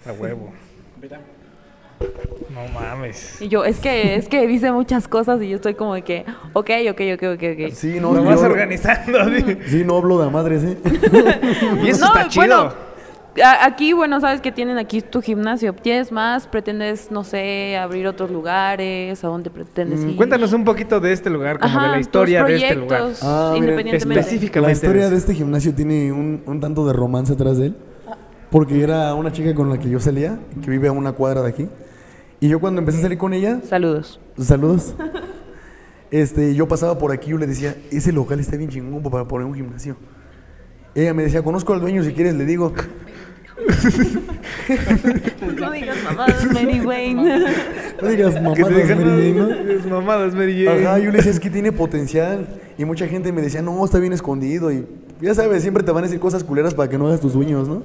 A huevo. No mames. Y yo, es que, es que dice muchas cosas y yo estoy como de que, ok, ok, ok, ok, ok. Sí, no, Lo yo- vas organizando. Sí, no hablo de madres, ¿eh? y eso No, está chido. bueno, aquí, bueno, sabes que tienen aquí tu gimnasio. ¿Tienes más? ¿Pretendes, no sé, abrir otros lugares? ¿A dónde pretendes Mm, ir? Cuéntanos un poquito de este lugar, como de la historia tus de este lugar. Ah, independientemente. específica- La Específicamente historia de de este gimnasio tiene un, un tanto de romance atrás de él. Porque era una chica con la que yo salía, que vive a una cuadra de aquí. Y yo cuando empecé a salir con ella, Saludos. saludos. Este, yo pasaba por aquí y yo le decía, ese local está bien chingón para poner un gimnasio. Ella me decía, conozco al dueño, si quieres le digo. No digas mamadas, Mary Wayne. No digas mamadas, Mary. "No, es mamadas, Mary Jane". Ajá, yo le decía, es que tiene potencial. Y mucha gente me decía, no, está bien escondido. Y ya sabes, siempre te van a decir cosas culeras para que no hagas tus sueños, ¿no?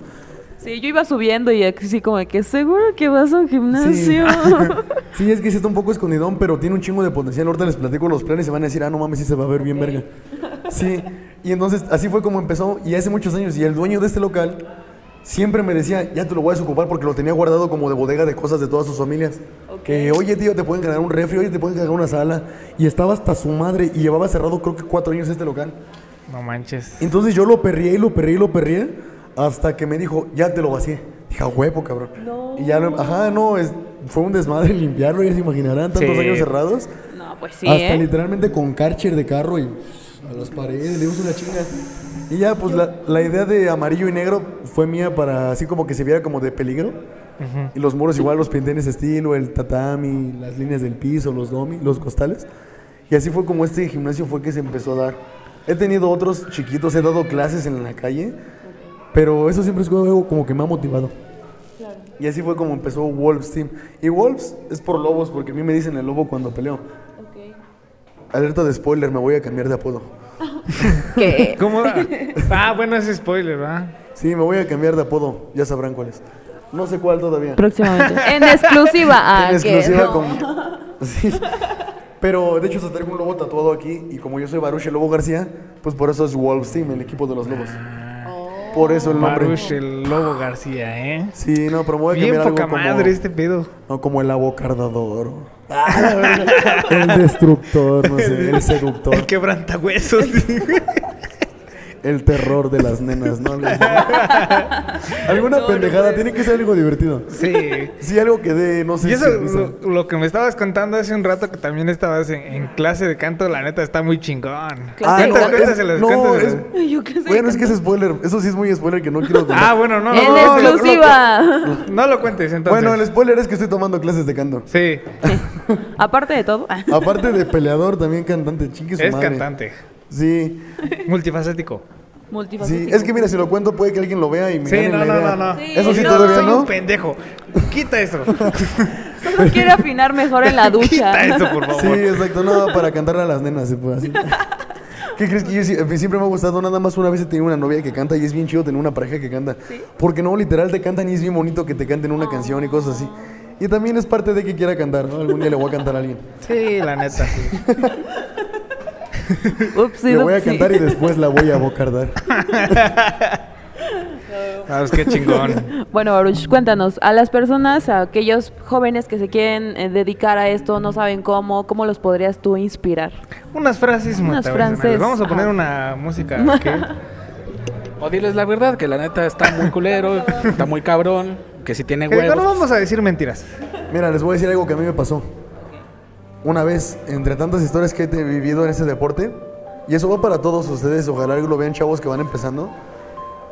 Sí, yo iba subiendo y así como que seguro que vas a un Sí. gimnasio. sí, es que sí está un poco escondidón, pero tiene un chingo de potencial. Ahorita les platico los planes y se van a decir, ah, no mames, sí se va a ver bien verga. Sí, y entonces así fue como empezó. Y hace muchos años, y el dueño de este local siempre me decía, ya te lo voy a desocupar porque lo tenía guardado como de bodega de cosas de todas sus familias. Que, oye, tío, te pueden ganar un refri, oye, te pueden ganar una sala. Y estaba hasta su madre y llevaba cerrado creo que cuatro años este local. No manches. Entonces yo lo perrié y lo perrié y lo perrié hasta que me dijo, ya te lo vacié. Dije, a huevo, cabrón. Y ya lo, ajá, no, es, fue un desmadre limpiarlo, ya se imaginarán, tantos Sí. años cerrados. No, pues sí, hasta ¿eh? literalmente con Karcher de carro y a las paredes, le dimos una chinga. Y ya, pues la, la idea de amarillo y negro fue mía para así como que se viera como de peligro. Y los muros igual los pinté en ese estilo, el tatami, las líneas del piso, los domi, los costales. Y así fue como este gimnasio fue que se empezó a dar. He tenido otros chiquitos, he dado clases en la calle, pero eso siempre es algo como que me ha motivado. Y así fue como empezó Wolves Team. Y Wolves es por lobos, porque a mí me dicen el lobo cuando peleo. Alerta de spoiler, me voy a cambiar de apodo. ¿Qué? ¿Cómo? Ah, bueno, es spoiler, ¿verdad? Sí, me voy a cambiar de apodo, ya sabrán cuál es. No sé cuál todavía. Próximamente. En exclusiva. Ah, en exclusiva no. con... Sí. Pero de hecho se traigo un lobo tatuado aquí y como yo soy Baruch el Lobo García, pues por eso es Wolves Team, el equipo de los lobos. Por eso el nombre. Marush, el Lobo García, ¿eh? Sí, no, pero me voy a Bien cambiar poca algo como... madre este pedo. No, como el abocardador. el destructor, no sé, el seductor, El quebrantahuesos. el terror de las nenas, ¿no? Alguna pendejada, tiene que ser algo divertido. sí. Sí, algo que dé, no sé Y eso, si lo, lo que me estabas contando hace un rato que también estabas en, en clase de canto, la neta está muy chingón. Ah, no, es- no, es- yo qué sé. bueno, es que es spoiler. Eso sí es muy spoiler que no quiero contar. Ah, bueno, no. en no, no, no, exclusiva. No lo cuentes entonces. Bueno, el spoiler es que estoy tomando clases de canto. Sí, Aparte de todo. ah. Aparte de peleador, también cantante. Chingue su es madre. cantante. Sí, Multifacético. Sí. Es que mira, si lo cuento puede que alguien lo vea y me Sí, no, la no, idea. no, no. Sí, Eso sí no, todavía Soy no. un pendejo. Quita eso. Solo quiero afinar mejor en la ducha. Quita eso, por favor. Sí, exacto. No, para cantarle a las nenas se puede así. ¿Qué crees que yo sí- a mí siempre me ha gustado? Nada más una vez he tenido una novia que canta y es bien chido tener una pareja que canta. Porque no, literal te cantan y es bien bonito que te canten una canción y cosas así. Y también es parte de que quiera cantar, ¿no? Algún día le voy a cantar a alguien. Sí, la neta, sí. Upsi, Le voy a cantar y después la voy a bocardar. Ah, pues qué chingón. Bueno, Baruch, cuéntanos, a las personas, a aquellos jóvenes que se quieren eh, dedicar a esto, no saben cómo, ¿cómo los podrías tú inspirar? Unas frases Unas frases, Vamos a poner una música. ¿qué? O diles la verdad, que la neta está muy culero, está muy cabrón, que si tiene Que no huevos. vamos a decir mentiras. Mira, les voy a decir algo que a mí me pasó. Una vez, entre tantas historias que he vivido en este deporte, y eso va para todos ustedes, ojalá lo vean chavos que van empezando.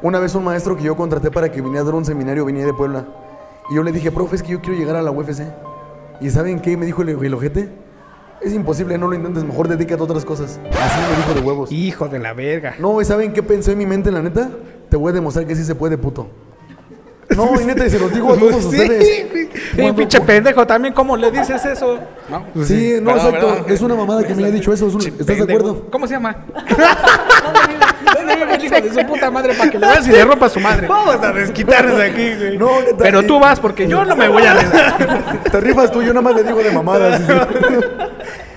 Una vez un maestro que yo contraté para que viniera a dar un seminario venía de Puebla. Y yo le dije, profe, es que yo quiero llegar a la UFC. ¿Y saben qué? Me dijo el, el ojete. Es imposible, no lo intentes, mejor dedícate a otras cosas. Así me dijo de huevos. Hijo de la verga. No, ¿y saben qué pensé en mi mente, la neta? Te voy a demostrar que sí se puede, puto. No, y neta, y se los digo a todos Sí, ustedes. Sí, pinche pendejo, también, ¿cómo le dices eso? No, Sí, no, Perdón, exacto. perdón. Es una mamada que me ha dicho eso. es un- Pinche ¿Estás de acuerdo? ¿Cómo se llama? ¿Dónde vive el hijo de su puta madre para que le veas y le rompa a su madre? Vamos a desquitarnos de aquí, güey. No, neta. Pero tú vas porque yo no me voy a. Te rifas tú, yo nada más le digo de mamadas.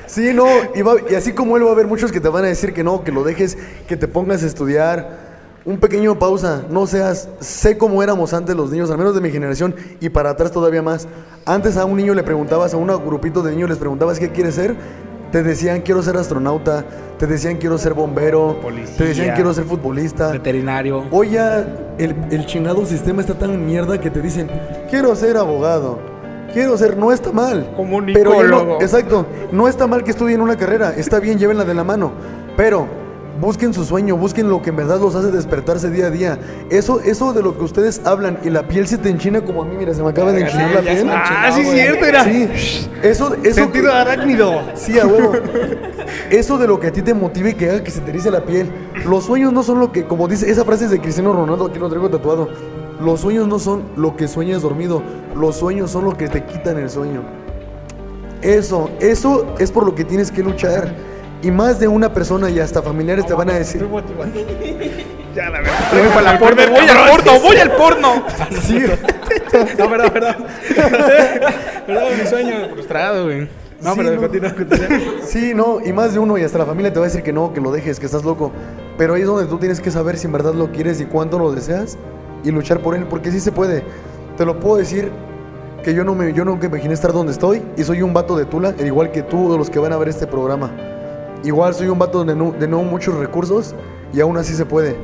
Sí, Sí, no, y, va- y así como él va a haber muchos que te van a decir que no, que lo dejes, que te pongas a estudiar. Un pequeño pausa, no seas, sé cómo éramos antes los niños, al menos de mi generación y para atrás todavía más. Antes a un niño le preguntabas, a un grupito de niños les preguntabas qué quieres ser, te decían quiero ser astronauta, te decían quiero ser bombero, Policía. te decían quiero ser futbolista. Veterinario. Hoy ya el, el chingado sistema está tan mierda que te dicen, quiero ser abogado, quiero ser, no está mal. Pero ya no- Comunicólogo. exacto, no está mal que estudien una carrera, está bien, llévenla de la mano, pero busquen su sueño, busquen lo que en verdad los hace despertarse día a día. Eso, eso de lo que ustedes hablan y la piel se te enchina como a mí, mira, se me acaba de enchinar sí, la piel. Ah, enchinado, sí, güey. cierto, era. Sí, eso, eso Sentido arácnido. Sí, a huevo. Eso de lo que a ti te motive y que haga que se te erice la piel. Los sueños no son lo que, como dice, esa frase es de Cristiano Ronaldo, aquí lo traigo tatuado. Los sueños no son lo que sueñas dormido, los sueños son lo que te quitan el sueño. Eso, eso es por lo que tienes que luchar. Y más de una persona y hasta familiares te van a decir. Ya, la verdad. Voy para la porno, voy al porno, voy al porno. Sí, No, perdón, perdón. Perdón, mi sueño frustrado, güey. No, Sí, pero no. continúa, continúa. sí, no, y más de uno y hasta la familia te va a decir que no, que lo dejes, que estás loco. Pero ahí es donde tú tienes que saber si en verdad lo quieres y cuánto lo deseas y luchar por él, porque sí se puede. Te lo puedo decir que yo no me, yo nunca imaginé estar donde estoy y soy un vato de Tula, al igual que tú, de los que van a ver este programa. Igual soy un vato de no, muchos recursos y aún así se puede.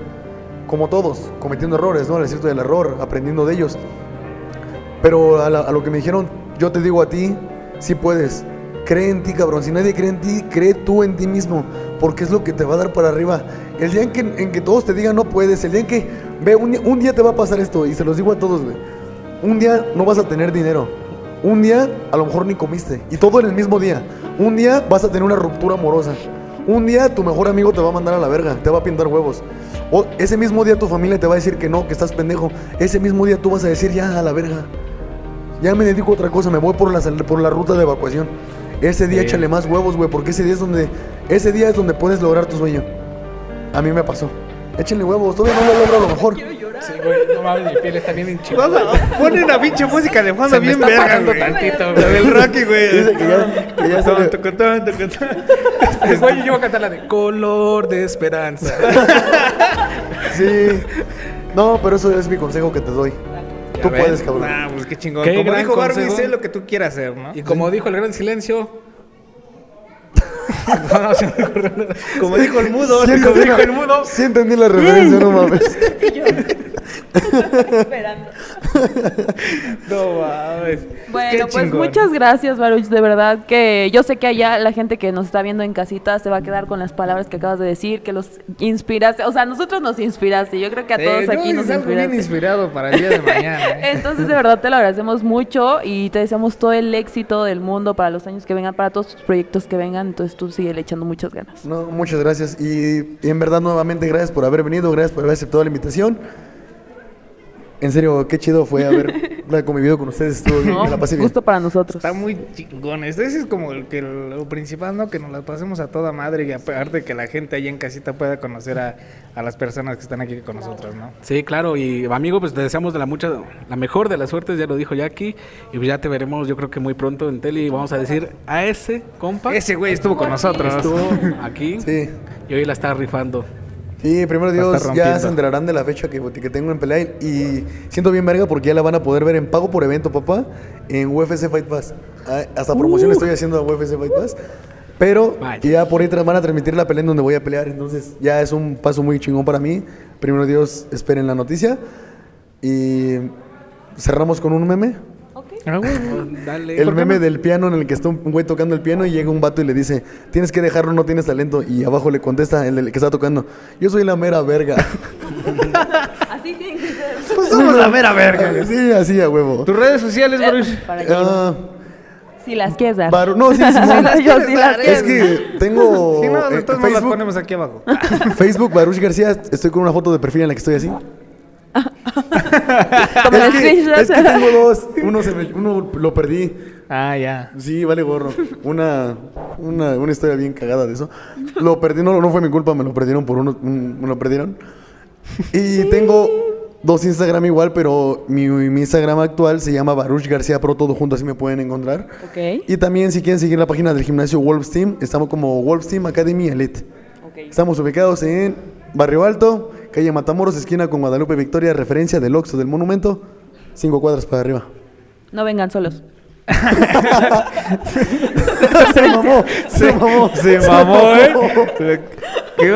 Como todos, cometiendo errores, ¿no? Al cierto del error, aprendiendo de ellos. Pero a, lo que me dijeron, yo te digo a ti, sí puedes. Cree en ti, cabrón. Si nadie cree en ti, cree tú en ti mismo. Porque es lo que te va a dar para arriba. El día en que, en que todos te digan no puedes, el día en que, ve, un, un día te va a pasar esto, y se los digo a todos, güey. Un día no vas a tener dinero. Un día a lo mejor ni comiste. Y todo en el mismo día. Un día vas a tener una ruptura amorosa. Un día tu mejor amigo te va a mandar a la verga, te va a pintar huevos. O ese mismo día tu familia te va a decir que no, que estás pendejo. Ese mismo día tú vas a decir ya a la verga. Ya me dedico a otra cosa, me voy por la, sal- por la ruta de evacuación. Ese día Sí. échale más huevos, güey, porque ese día es donde ese día es donde puedes lograr tu sueño. A mí me pasó. Échenle huevos, todavía no lo logro a lo mejor. Sí, güey, no mames, mi piel está bien hinchada. Pone una pinche música de fondo Se me bien está verga, güey. tantito, La güey. del Rocky, güey. Dice que ya- que ya Tocotón, tocotón, tocotón. Después yo voy a cantar la de Color de Esperanza. Sí. No, pero eso es mi consejo que te doy. Tú ven. puedes, cabrón. Nah, pues qué chingón. Qué Como gran dijo Barbie, consejo. sé lo que tú quieras hacer, ¿no? Y como dijo el gran silencio. No, no, se me ocurrió nada. Como dijo el mudo. Sí como entendí dijo la- el mudo. Sí entendí la referencia, no mames. Esperando. No mames. Bueno, pues muchas gracias, Baruch. De verdad que yo sé que allá la gente que nos está viendo en casita se va a quedar con las palabras que acabas de decir, que los inspiraste. O sea, a nosotros nos inspiraste. Yo creo que a Eh, todos aquí nos salgo bien inspiraste. inspirado para el día de mañana. ¿eh? Entonces, de verdad te lo agradecemos mucho y te deseamos todo el éxito del mundo para los años que vengan, para todos tus proyectos que vengan. Entonces, tú sigue echando muchas ganas. No, muchas gracias. Y, y en verdad, nuevamente, gracias por haber venido, gracias por haber aceptado la invitación. En serio, qué chido fue haber convivido con ustedes. Estuvo bien, No, me la pasé bien. gusto para nosotros. Está muy chingón. Ese es como el que lo principal, ¿no? Que nos la pasemos a toda madre y aparte que la gente allá en casita pueda conocer a, a las personas que están aquí con nosotros, ¿no? Sí, claro, y amigo, pues te deseamos de la mucha, la mejor de las suertes, ya lo dijo Jackie, y pues ya te veremos, yo creo que muy pronto en tele, y vamos a decir a ese compa Ese güey estuvo con nosotros. estuvo aquí Sí. y hoy la está rifando. Sí, primero Dios, ya se enterarán de la fecha que, que tengo en pelea y siento bien verga porque ya la van a poder ver en pago por evento, papá, en UFC Fight Pass. Ah, Hasta promoción estoy haciendo a UFC Fight Pass. Pero Vaya. ya por ahí van a transmitir la pelea en donde voy a pelear, entonces ya es un paso muy chingón para mí. Primero Dios, esperen la noticia. Y cerramos con un meme. Ah. Dale. El ¿Por qué meme no? del piano en el que está un güey tocando el piano y llega un vato y le dice, tienes que dejarlo, no tienes talento. Y abajo le contesta el, que está tocando, yo soy la mera verga. Así tiene que ser. Pues somos la mera verga. Sí, así a huevo. Tus redes sociales, Baruch. Para que Ah, si las quieres dar. No, sí, sí, sí. Yo sí las Es que tengo Si no, eh, entonces nos las Facebook, ponemos aquí abajo. Facebook Baruch García. Estoy con una foto de perfil en la que estoy así. Como es, que, screenshot. es que tengo dos. Uno, se me- uno lo perdí. Ah, ya. Sí, vale gorro. Una, una, una historia bien cagada de eso. Lo perdí, no, no fue mi culpa, me lo perdieron por uno, un- me lo perdieron. Y tengo dos Instagram igual, pero mi, mi Instagram actual se llama Baruch García Pro, todo junto, así me pueden encontrar. Ok. Y también si quieren seguir la página del gimnasio Wolves Team, estamos como Wolves Team Academy Elite. Ok. Estamos ubicados en Barrio Alto, calle Matamoros, esquina con Guadalupe Victoria, referencia del Oxxo del Monumento, cinco cuadras para arriba. No vengan solos. se mamó, se mamó, Se mamó, ¿eh? ¿Qué?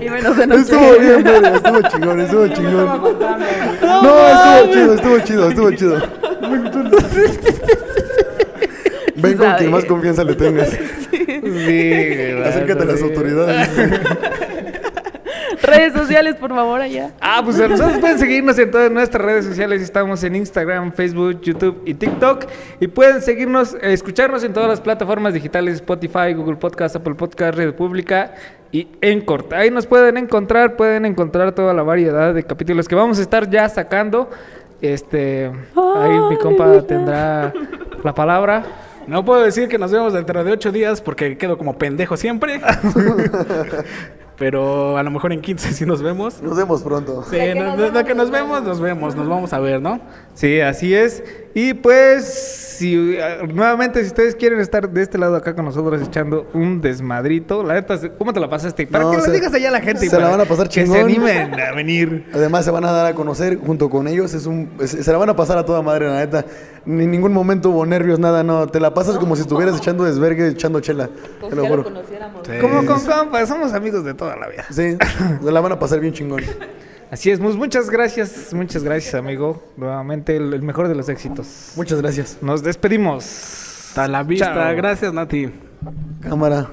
Y menos de noche. Estuvo bien, estuvo chingón, estuvo chingón. No, estuvo chido, estuvo chido, estuvo chido. Ven con quien más confianza le tengas. Sí, Acércate a las autoridades. Redes sociales, por favor, allá. Ah, pues a nosotros pueden seguirnos en todas nuestras redes sociales. Estamos en Instagram, Facebook, YouTube y TikTok. Y pueden seguirnos, eh, escucharnos en todas las plataformas digitales: Spotify, Google Podcast, Apple Podcast, Red Pública y Encore. Ahí nos pueden encontrar, pueden encontrar toda la variedad de capítulos que vamos a estar ya sacando. Este, ahí mi compa tendrá la palabra. No puedo decir que nos vemos dentro de ocho días porque quedo como pendejo siempre. Pero a lo mejor en 15 sí nos vemos. Nos vemos pronto. Sí, no- no- no que nos vemos, nos vemos, nos vamos a ver, ¿no? Sí, así es. Y pues, si eh, nuevamente, si ustedes quieren estar de este lado acá con nosotros echando un desmadrito, la neta, ¿cómo te la pasaste? Para No, que lo digas allá a la gente. y se la van a pasar Que se chingón. animen a venir. Además se van a dar a conocer junto con ellos, es un, es- se la van a pasar a toda madre, la neta. Ni en ningún momento hubo nervios, nada, no. Te la pasas como si estuvieras echando desvergue, echando chela. Te lo juro. conociéramos. Sí. Como con compas, somos amigos de toda la vida. Sí, se la van a pasar bien chingón. Así es, Mus, muchas gracias, muchas gracias, amigo. Nuevamente, el, el mejor de los éxitos. Muchas gracias. Nos despedimos. Hasta la vista. Chao. Gracias, Nati. Cámara.